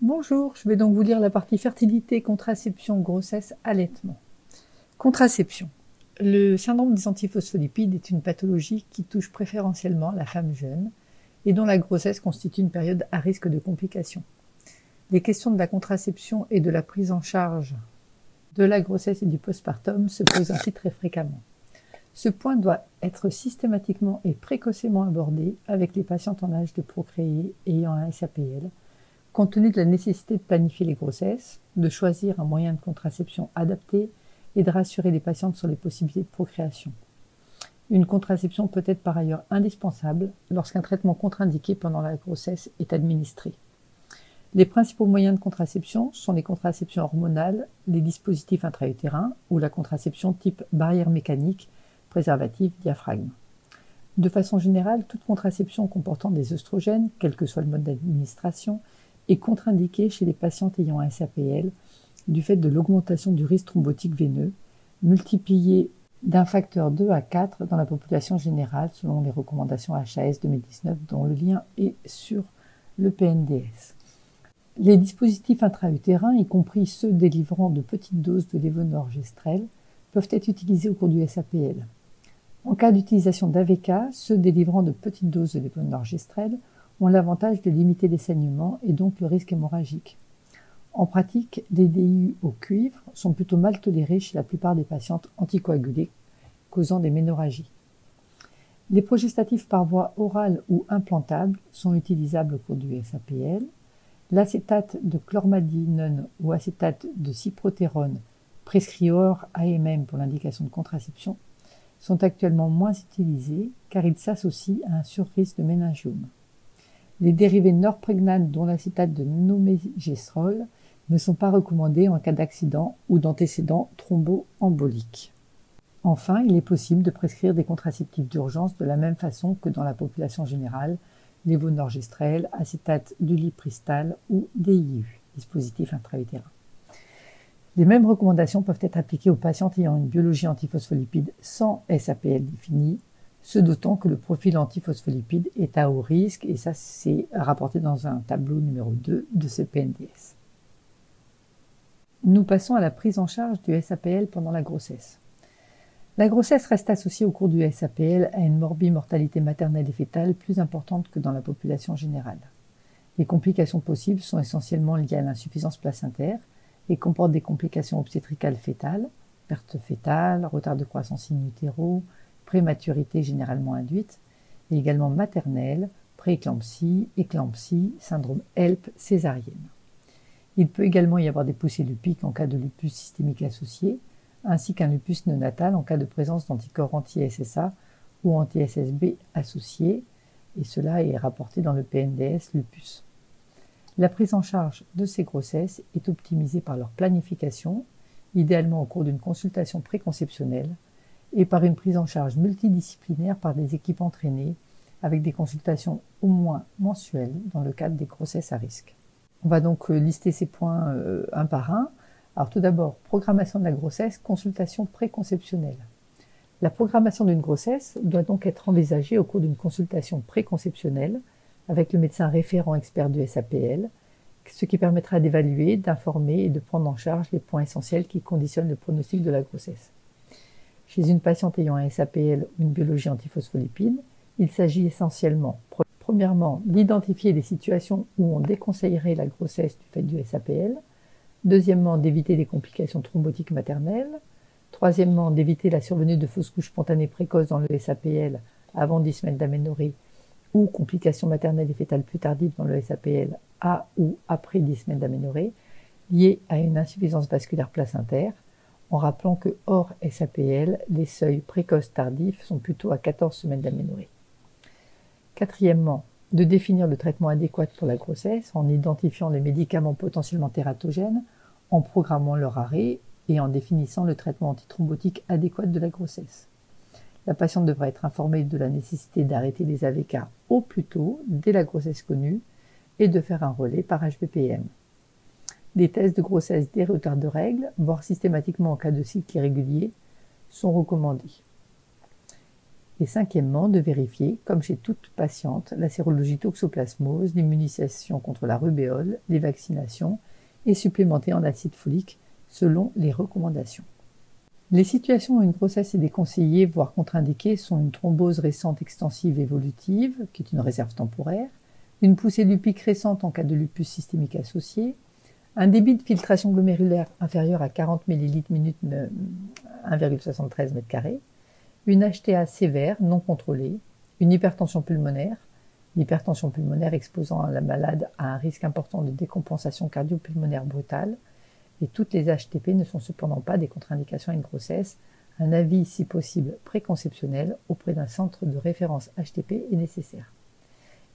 Bonjour, je vais donc vous lire la partie fertilité, contraception, grossesse, allaitement. Contraception. Le syndrome des antiphospholipides est une pathologie qui touche préférentiellement la femme jeune et dont la grossesse constitue une période à risque de complications. Les questions de la contraception et de la prise en charge de la grossesse et du postpartum se posent ainsi très fréquemment. Ce point doit être systématiquement et précocement abordé avec les patientes en âge de procréer ayant un SAPL compte tenu de la nécessité de planifier les grossesses, de choisir un moyen de contraception adapté et de rassurer les patientes sur les possibilités de procréation. Une contraception peut être par ailleurs indispensable lorsqu'un traitement contre-indiqué pendant la grossesse est administré. Les principaux moyens de contraception sont les contraceptions hormonales, les dispositifs intra-utérins ou la contraception type barrière mécanique, préservatif, diaphragme. De façon générale, toute contraception comportant des œstrogènes, quel que soit le mode d'administration, est contre-indiqué chez les patientes ayant un SAPL du fait de l'augmentation du risque thrombotique veineux, multiplié d'un facteur 2 à 4 dans la population générale selon les recommandations HAS 2019 dont le lien est sur le PNDS. Les dispositifs intra-utérins, y compris ceux délivrant de petites doses de lévonorgestrel, peuvent être utilisés au cours du SAPL. En cas d'utilisation d'AVK, ceux délivrant de petites doses de lévonorgestrel ont l'avantage de limiter les saignements et donc le risque hémorragique. En pratique, les DIU au cuivre sont plutôt mal tolérés chez la plupart des patientes anticoagulées, causant des ménorragies. Les progestatifs par voie orale ou implantable sont utilisables au cours du SAPL. L'acétate de chlormadinone ou acétate de cyprotérone, prescrit hors AMM pour l'indication de contraception, sont actuellement moins utilisés car ils s'associent à un surrisque de méningiome. Les dérivés norprégnanes dont l'acétate de nomégestrol ne sont pas recommandés en cas d'accident ou d'antécédent thromboembolique. Enfin, il est possible de prescrire des contraceptifs d'urgence de la même façon que dans la population générale, lévonorgestrel, acétate d'ulipristal ou DIU, dispositif intra-utérin. Les mêmes recommandations peuvent être appliquées aux patientes ayant une biologie antiphospholipide sans SAPL définie, ce d'autant que le profil antiphospholipide est à haut risque, et ça c'est rapporté dans un tableau numéro 2 de ce PNDS. Nous passons à la prise en charge du SAPL pendant la grossesse. La grossesse reste associée au cours du SAPL à une morbimortalité maternelle et fétale plus importante que dans la population générale. Les complications possibles sont essentiellement liées à l'insuffisance placentaire et comportent des complications obstétricales fétales, perte fétale, retard de croissance in utero, prématurité généralement induite, et également maternelle, prééclampsie, éclampsie, syndrome HELP, césarienne. Il peut également y avoir des poussées lupiques en cas de lupus systémique associé, ainsi qu'un lupus néonatal en cas de présence d'anticorps anti-SSA ou anti-SSB associés, et cela est rapporté dans le PNDS lupus. La prise en charge de ces grossesses est optimisée par leur planification, idéalement au cours d'une consultation préconceptionnelle, et par une prise en charge multidisciplinaire par des équipes entraînées avec des consultations au moins mensuelles dans le cadre des grossesses à risque. On va donc euh, lister ces points euh, un par un. Alors tout d'abord, programmation de la grossesse, consultation préconceptionnelle. La programmation d'une grossesse doit donc être envisagée au cours d'une consultation préconceptionnelle avec le médecin référent expert du SAPL, ce qui permettra d'évaluer, d'informer et de prendre en charge les points essentiels qui conditionnent le pronostic de la grossesse. Chez une patiente ayant un SAPL ou une biologie antiphospholipide, il s'agit essentiellement, premièrement, d'identifier les situations où on déconseillerait la grossesse du fait du SAPL, deuxièmement, d'éviter des complications thrombotiques maternelles, troisièmement, d'éviter la survenue de fausses couches spontanées précoces dans le SAPL avant 10 semaines d'aménorrhée ou complications maternelles et fétales plus tardives dans le SAPL à ou après 10 semaines d'aménorrhée liées à une insuffisance vasculaire placentaire, en rappelant que hors SAPL, les seuils précoces tardifs sont plutôt à 14 semaines d'aménorrhée. Quatrièmement, de définir le traitement adéquat pour la grossesse en identifiant les médicaments potentiellement tératogènes, en programmant leur arrêt et en définissant le traitement antithrombotique adéquat de la grossesse. La patiente devra être informée de la nécessité d'arrêter les AVK au plus tôt, dès la grossesse connue, et de faire un relais par HBPM. Des tests de grossesse des retards de règles, voire systématiquement en cas de cycle irrégulier, sont recommandés. Et cinquièmement, de vérifier, comme chez toute patiente, la sérologie toxoplasmose, l'immunisation contre la rubéole, les vaccinations et supplémenter en acide folique selon les recommandations. Les situations où une grossesse est déconseillée, voire contre-indiquée, sont une thrombose récente extensive évolutive, qui est une réserve temporaire, une poussée du pic récente en cas de lupus systémique associé, un débit de filtration glomérulaire inférieur à 40 ml minute 1,73 m2, une HTA sévère non contrôlée, une hypertension pulmonaire, l'hypertension pulmonaire exposant la malade à un risque important de décompensation cardio-pulmonaire brutale, et toutes les HTP ne sont cependant pas des contre-indications à une grossesse. Un avis, si possible, préconceptionnel auprès d'un centre de référence HTP est nécessaire.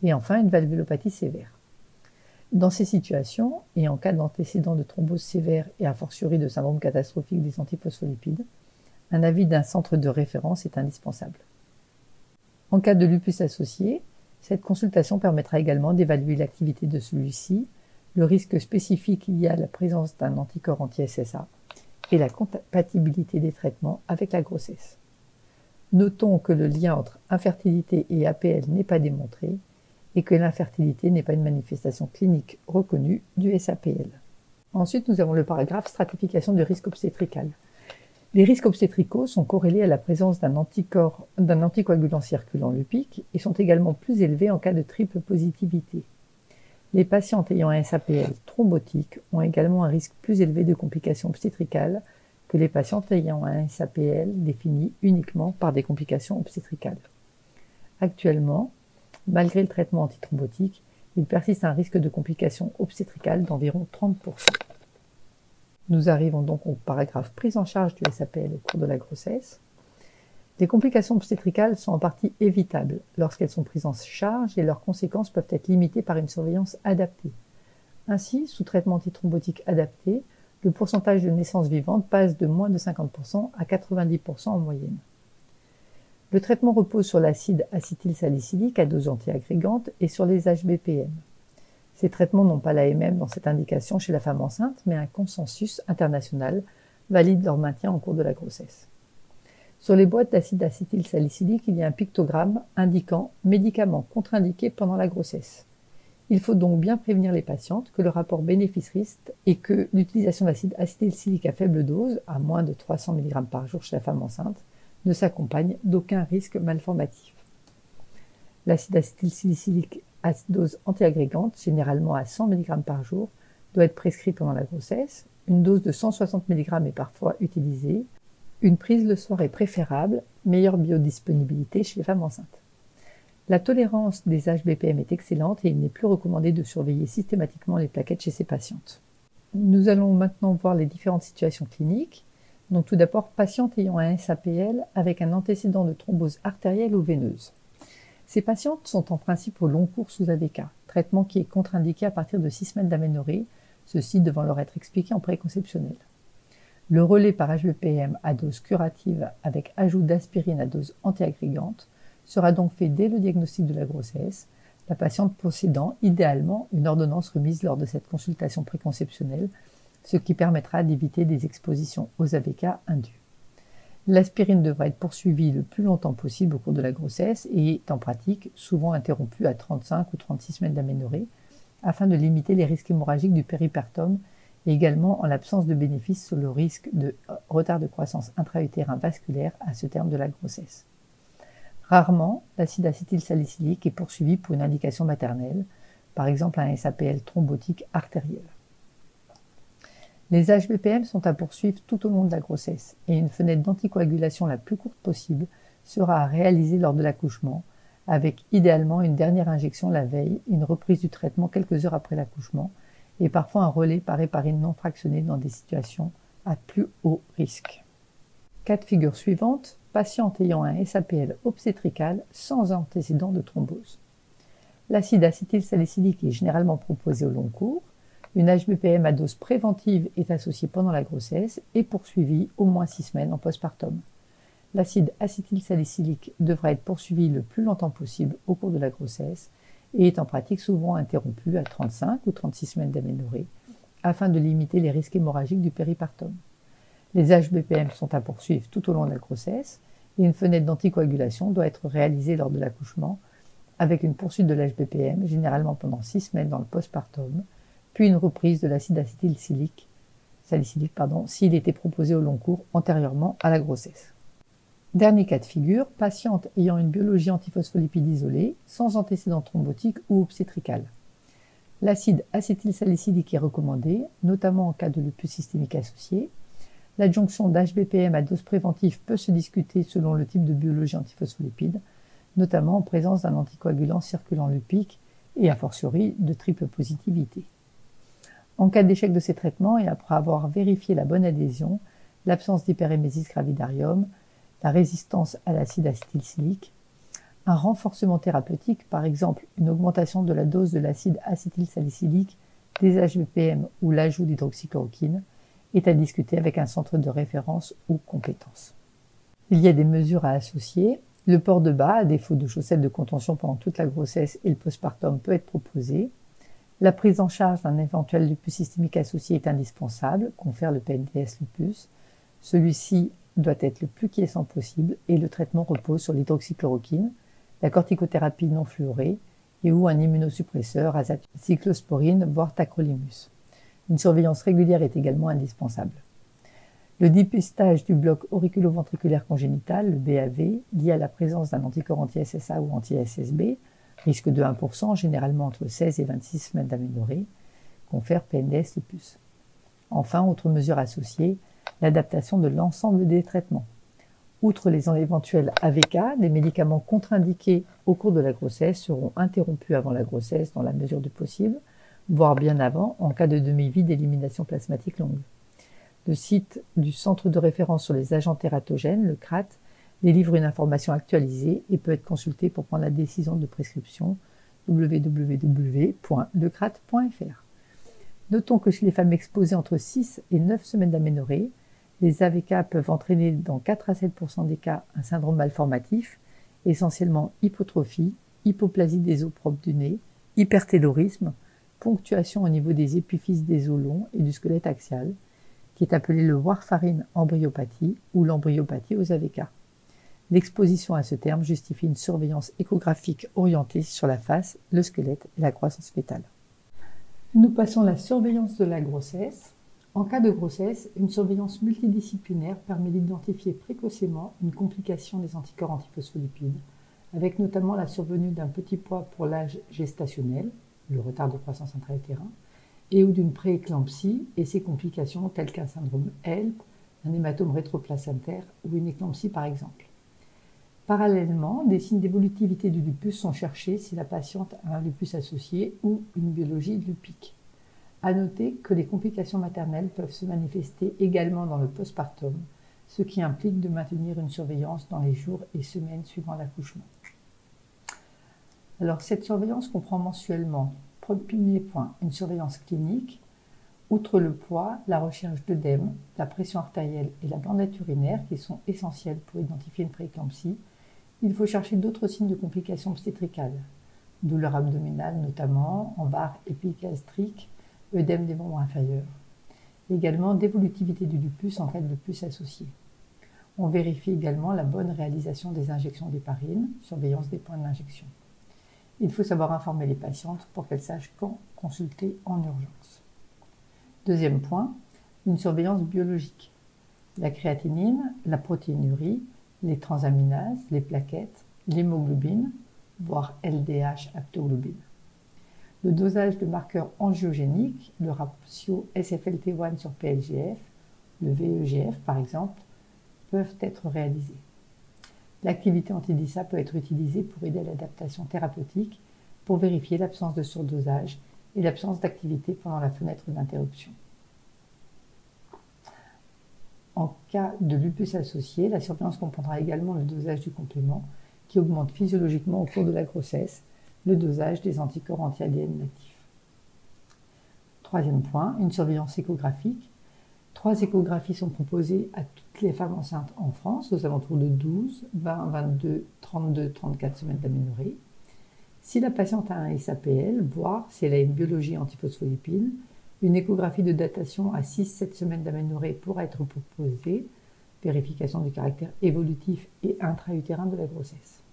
Et enfin, une valvulopathie sévère. Dans ces situations, et en cas d'antécédent de thrombose sévère et a fortiori de syndrome catastrophique des antiphospholipides, un avis d'un centre de référence est indispensable. En cas de lupus associé, cette consultation permettra également d'évaluer l'activité de celui-ci, le risque spécifique lié à la présence d'un anticorps anti-SSA et la compatibilité des traitements avec la grossesse. Notons que le lien entre infertilité et APL n'est pas démontré et que l'infertilité n'est pas une manifestation clinique reconnue du SAPL. Ensuite, nous avons le paragraphe stratification du risque obstétrical. Les risques obstétricaux sont corrélés à la présence d'un anticorps, d'un anticoagulant circulant lupique et sont également plus élevés en cas de triple positivité. Les patientes ayant un SAPL thrombotique ont également un risque plus élevé de complications obstétricales que les patientes ayant un SAPL défini uniquement par des complications obstétricales. Actuellement, malgré le traitement antithrombotique, il persiste un risque de complications obstétricales d'environ 30%. Nous arrivons donc au paragraphe prise en charge du SAPL au cours de la grossesse. Les complications obstétricales sont en partie évitables lorsqu'elles sont prises en charge et leurs conséquences peuvent être limitées par une surveillance adaptée. Ainsi, sous traitement antithrombotique adapté, le pourcentage de naissances vivantes passe de moins de 50% à 90% en moyenne. Le traitement repose sur l'acide acétylsalicylique à dose antiagrégante et sur les HBPM. Ces traitements n'ont pas l'AMM dans cette indication chez la femme enceinte, mais un consensus international valide leur maintien en cours de la grossesse. Sur les boîtes d'acide acétylsalicylique, il y a un pictogramme indiquant médicaments contre-indiqués pendant la grossesse. Il faut donc bien prévenir les patientes que le rapport bénéfice-risque et que l'utilisation d'acide acétylsalicylique à faible dose, à moins de 300 mg par jour chez la femme enceinte, ne s'accompagne d'aucun risque malformatif. L'acide acétylsalicylique à dose antiagrégante, généralement à 100 mg par jour, doit être prescrit pendant la grossesse. Une dose de 160 mg est parfois utilisée. Une prise le soir est préférable, meilleure biodisponibilité chez les femmes enceintes. La tolérance des HBPM est excellente et il n'est plus recommandé de surveiller systématiquement les plaquettes chez ces patientes. Nous allons maintenant voir les différentes situations cliniques. Donc tout d'abord, patiente ayant un SAPL avec un antécédent de thrombose artérielle ou veineuse. Ces patientes sont en principe au long cours sous AVK, traitement qui est contre-indiqué à partir de 6 semaines d'aménorrhée, ceci devant leur être expliqué en préconceptionnel. Le relais par HBPM à dose curative avec ajout d'aspirine à dose antiagrégante sera donc fait dès le diagnostic de la grossesse, la patiente possédant idéalement une ordonnance remise lors de cette consultation préconceptionnelle, ce qui permettra d'éviter des expositions aux AVK indues. L'aspirine devra être poursuivie le plus longtemps possible au cours de la grossesse et est en pratique souvent interrompue à 35 ou 36 semaines d'aménorrhée afin de limiter les risques hémorragiques du péripertome et également en l'absence de bénéfices sur le risque de retard de croissance intra-utérin vasculaire à ce terme de la grossesse. Rarement, l'acide acétylsalicylique est poursuivi pour une indication maternelle, par exemple un SAPL thrombotique artériel. Les HBPM sont à poursuivre tout au long de la grossesse et une fenêtre d'anticoagulation la plus courte possible sera à réaliser lors de l'accouchement, avec idéalement une dernière injection la veille, une reprise du traitement quelques heures après l'accouchement et parfois un relais par héparine non fractionnée dans des situations à plus haut risque. Cas de figure suivante, patiente ayant un SAPL obstétrical sans antécédent de thrombose. L'acide acétylsalicylique est généralement proposé au long cours, une HBPM à dose préventive est associée pendant la grossesse et poursuivie au moins six semaines en postpartum. L'acide acétylsalicylique devra être poursuivi le plus longtemps possible au cours de la grossesse et est en pratique souvent interrompu à 35 ou 36 semaines d'aménorrhée afin de limiter les risques hémorragiques du péripartum. Les HBPM sont à poursuivre tout au long de la grossesse et une fenêtre d'anticoagulation doit être réalisée lors de l'accouchement avec une poursuite de l'HBPM, généralement pendant 6 semaines dans le postpartum, puis une reprise de l'acide acétylsilique, salicylique s'il était proposé au long cours antérieurement à la grossesse. Dernier cas de figure, patiente ayant une biologie antiphospholipide isolée, sans antécédent thrombotique ou obstétrical. L'acide acétylsalicylique est recommandé, notamment en cas de lupus systémique associé. L'adjonction d'HBPM à dose préventive peut se discuter selon le type de biologie antiphospholipide, notamment en présence d'un anticoagulant circulant lupique et a fortiori de triple positivité. En cas d'échec de ces traitements et après avoir vérifié la bonne adhésion, l'absence d'hyperémésis gravidarium, la résistance à l'acide acétylsilique, un renforcement thérapeutique, par exemple une augmentation de la dose de l'acide acétylsalicylique, des HVPM ou l'ajout d'hydroxychloroquine, est à discuter avec un centre de référence ou compétence. Il y a des mesures à associer. Le port de bas, à défaut de chaussettes de contention pendant toute la grossesse et le postpartum, peut être proposé. La prise en charge d'un éventuel lupus systémique associé est indispensable, confère le PNDS lupus. Celui-ci doit être le plus quiescent possible et le traitement repose sur l'hydroxychloroquine, la corticothérapie non fluorée et ou un immunosuppresseur, cyclosporine, voire tacrolimus. Une surveillance régulière est également indispensable. Le dépistage du bloc auriculo-ventriculaire congénital, le BAV, lié à la présence d'un anticorps anti-SSA ou anti-SSB, risque de 1%, généralement entre 16 et 26 semaines d'aménorrhée, confère PNDS lupus. Enfin, autre mesure associée, l'adaptation de l'ensemble des traitements. Outre les éventuels AVK, les médicaments contre-indiqués au cours de la grossesse seront interrompus avant la grossesse dans la mesure du possible, voire bien avant en cas de demi-vie d'élimination plasmatique longue. Le site du Centre de référence sur les agents tératogènes, le CRAT, délivre une information actualisée et peut être consulté pour prendre la décision de prescription www.lecrat.fr. Notons que chez les femmes exposées entre 6 et 9 semaines d'aménorrhée, les AVK peuvent entraîner dans 4 à 7% des cas un syndrome malformatif, essentiellement hypotrophie, hypoplasie des os propres du nez, hypertélorisme, ponctuation au niveau des épiphyses des os longs et du squelette axial, qui est appelé le warfarine embryopathie ou l'embryopathie aux AVK. L'exposition à ce terme justifie une surveillance échographique orientée sur la face, le squelette et la croissance fétale. Nous passons à la surveillance de la grossesse. En cas de grossesse, une surveillance multidisciplinaire permet d'identifier précocement une complication des anticorps antiphospholipides, avec notamment la survenue d'un petit poids pour l'âge gestationnel, le retard de croissance intra-utérin, et ou d'une prééclampsie et ses complications telles qu'un syndrome HELP, un hématome rétroplacentaire ou une éclampsie par exemple. Parallèlement, des signes d'évolutivité du lupus sont cherchés si la patiente a un lupus associé ou une biologie lupique. À noter que les complications maternelles peuvent se manifester également dans le postpartum, ce qui implique de maintenir une surveillance dans les jours et semaines suivant l'accouchement. Alors cette surveillance comprend mensuellement, premier point, une surveillance clinique, outre le poids, la recherche d'œdème, la pression artérielle et la bandette urinaire qui sont essentielles pour identifier une prééclampsie, il faut chercher d'autres signes de complications obstétricales, douleur abdominale notamment, en barre épigastrique, œdème des membres inférieurs. Également d'évolutivité du lupus en cas de lupus associé. On vérifie également la bonne réalisation des injections d'héparine, surveillance des points d'injection. Il faut savoir informer les patientes pour qu'elles sachent quand consulter en urgence. Deuxième point, une surveillance biologique. La créatinine, la protéinurie, les transaminases, les plaquettes, l'hémoglobine, voire LDH aptoglobine. Le dosage de marqueurs angiogéniques, le ratio SFLT1 sur PLGF, le VEGF par exemple, peuvent être réalisés. L'activité antidissa peut être utilisée pour aider à l'adaptation thérapeutique, pour vérifier l'absence de surdosage et l'absence d'activité pendant la fenêtre d'interruption. En cas de lupus associé, la surveillance comprendra également le dosage du complément qui augmente physiologiquement au cours de la grossesse le dosage des anticorps anti-ADN natifs. Troisième point, une surveillance échographique. Trois échographies sont proposées à toutes les femmes enceintes en France aux alentours de 12, 20, 22, 32, 34 semaines d'aménorrhée. Si la patiente a un SAPL, voire si elle a une biologie antiphospholipide, Une échographie de datation à 6-7 semaines d'aménorrhée pourra être proposée, vérification du caractère évolutif et intra-utérin de la grossesse.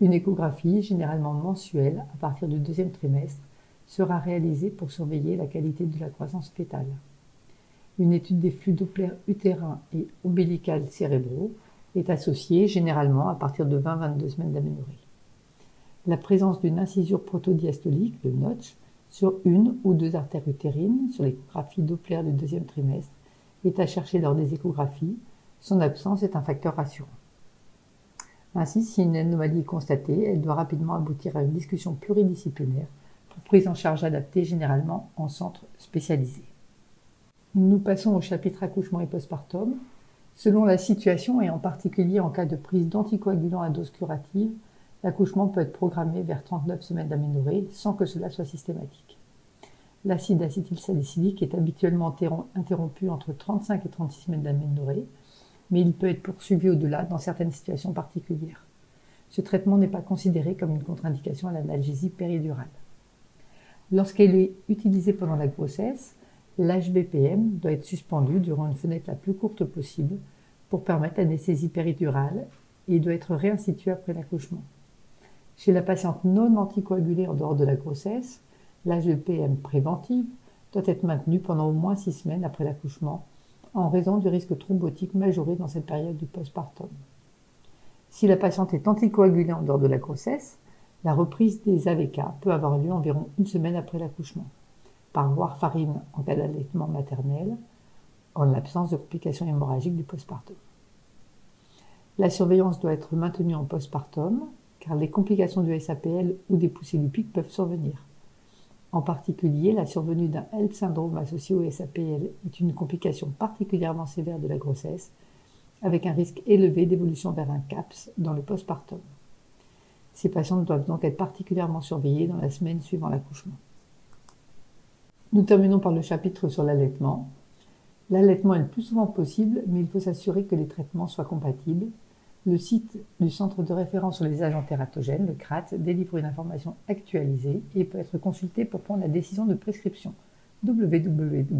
Une échographie, généralement mensuelle, à partir du deuxième trimestre, sera réalisée pour surveiller la qualité de la croissance fétale. Une étude des flux Doppler utérins et ombilical cérébraux est associée généralement à partir de 20-22 semaines d'aménorrhée. La présence d'une incisure protodiastolique, le notch, sur une ou deux artères utérines sur l'échographie Doppler du deuxième trimestre est à chercher lors des échographies. Son absence est un facteur rassurant. Ainsi, si une anomalie est constatée, elle doit rapidement aboutir à une discussion pluridisciplinaire pour prise en charge adaptée généralement en centre spécialisé. Nous passons au chapitre accouchement et postpartum. Selon la situation et en particulier en cas de prise d'anticoagulants à dose curative, l'accouchement peut être programmé vers 39 semaines d'aménorrhée sans que cela soit systématique. L'acide acétylsalicylique est habituellement interrompu entre 35 et 36 semaines d'aménorrhée, mais il peut être poursuivi au-delà dans certaines situations particulières. Ce traitement n'est pas considéré comme une contre-indication à l'analgésie péridurale. Lorsqu'elle est utilisée pendant la grossesse, l'HBPM doit être suspendu durant une fenêtre la plus courte possible pour permettre l'anesthésie péridurale et doit être réinstitué après l'accouchement. Chez la patiente non anticoagulée en dehors de la grossesse, l'HBPM préventive doit être maintenue pendant au moins six semaines après l'accouchement en raison du risque thrombotique majoré dans cette période du postpartum. Si la patiente est anticoagulée en dehors de la grossesse, la reprise des AVK peut avoir lieu environ une semaine après l'accouchement, par warfarine en cas d'allaitement maternel, en l'absence de complications hémorragiques du postpartum. La surveillance doit être maintenue en postpartum, car les complications du SAPL ou des poussées lupiques peuvent survenir. En particulier, la survenue d'un HELP syndrome associé au SAPL est une complication particulièrement sévère de la grossesse, avec un risque élevé d'évolution vers un CAPS dans le postpartum. Ces patientes doivent donc être particulièrement surveillées dans la semaine suivant l'accouchement. Nous terminons par le chapitre sur l'allaitement. L'allaitement est le plus souvent possible, mais il faut s'assurer que les traitements soient compatibles le site du Centre de référence sur les agents tératogènes, le CRAT, délivre une information actualisée et peut être consulté pour prendre la décision de prescription www.lecrat.fr.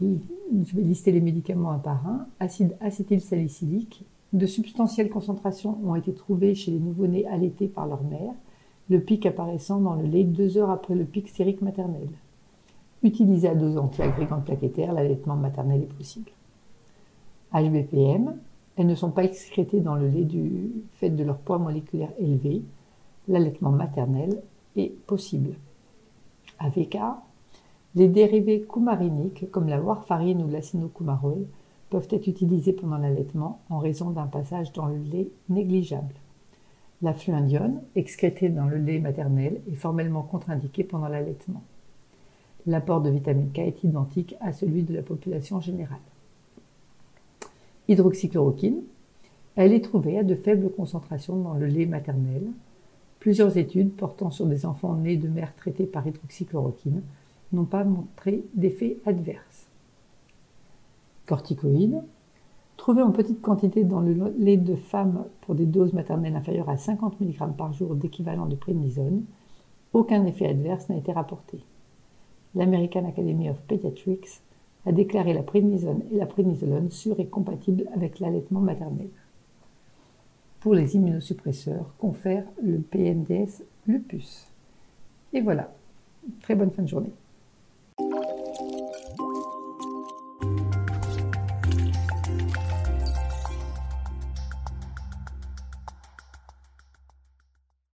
Je vais lister les médicaments un par un. Acide acétylsalicylique. De substantielles concentrations ont été trouvées chez les nouveau-nés allaités par leur mère, le pic apparaissant dans le lait deux heures après le pic sérique maternel. Utilisé à dose anti-agrégante plaquettaire, l'allaitement maternel est possible. HBPM, elles ne sont pas excrétées dans le lait du fait de leur poids moléculaire élevé. L'allaitement maternel est possible. AVK, les dérivés coumariniques comme la warfarine ou l'acinocumarol peuvent être utilisés pendant l'allaitement en raison d'un passage dans le lait négligeable. La fluindione, excrétée dans le lait maternel, est formellement contre-indiquée pendant l'allaitement. L'apport de vitamine K est identique à celui de la population générale hydroxychloroquine. Elle est trouvée à de faibles concentrations dans le lait maternel. Plusieurs études portant sur des enfants nés de mères traitées par hydroxychloroquine n'ont pas montré d'effet adverse. Corticoïdes. Trouvés en petite quantité dans le lait de femmes pour des doses maternelles inférieures à 50 mg par jour d'équivalent de prénisone, aucun effet adverse n'a été rapporté. L'American Academy of Pediatrics a déclaré la prénisone et la prénisolone sûres et compatibles avec l'allaitement maternel. Pour les immunosuppresseurs, confère le PNDS lupus. Et voilà, très bonne fin de journée.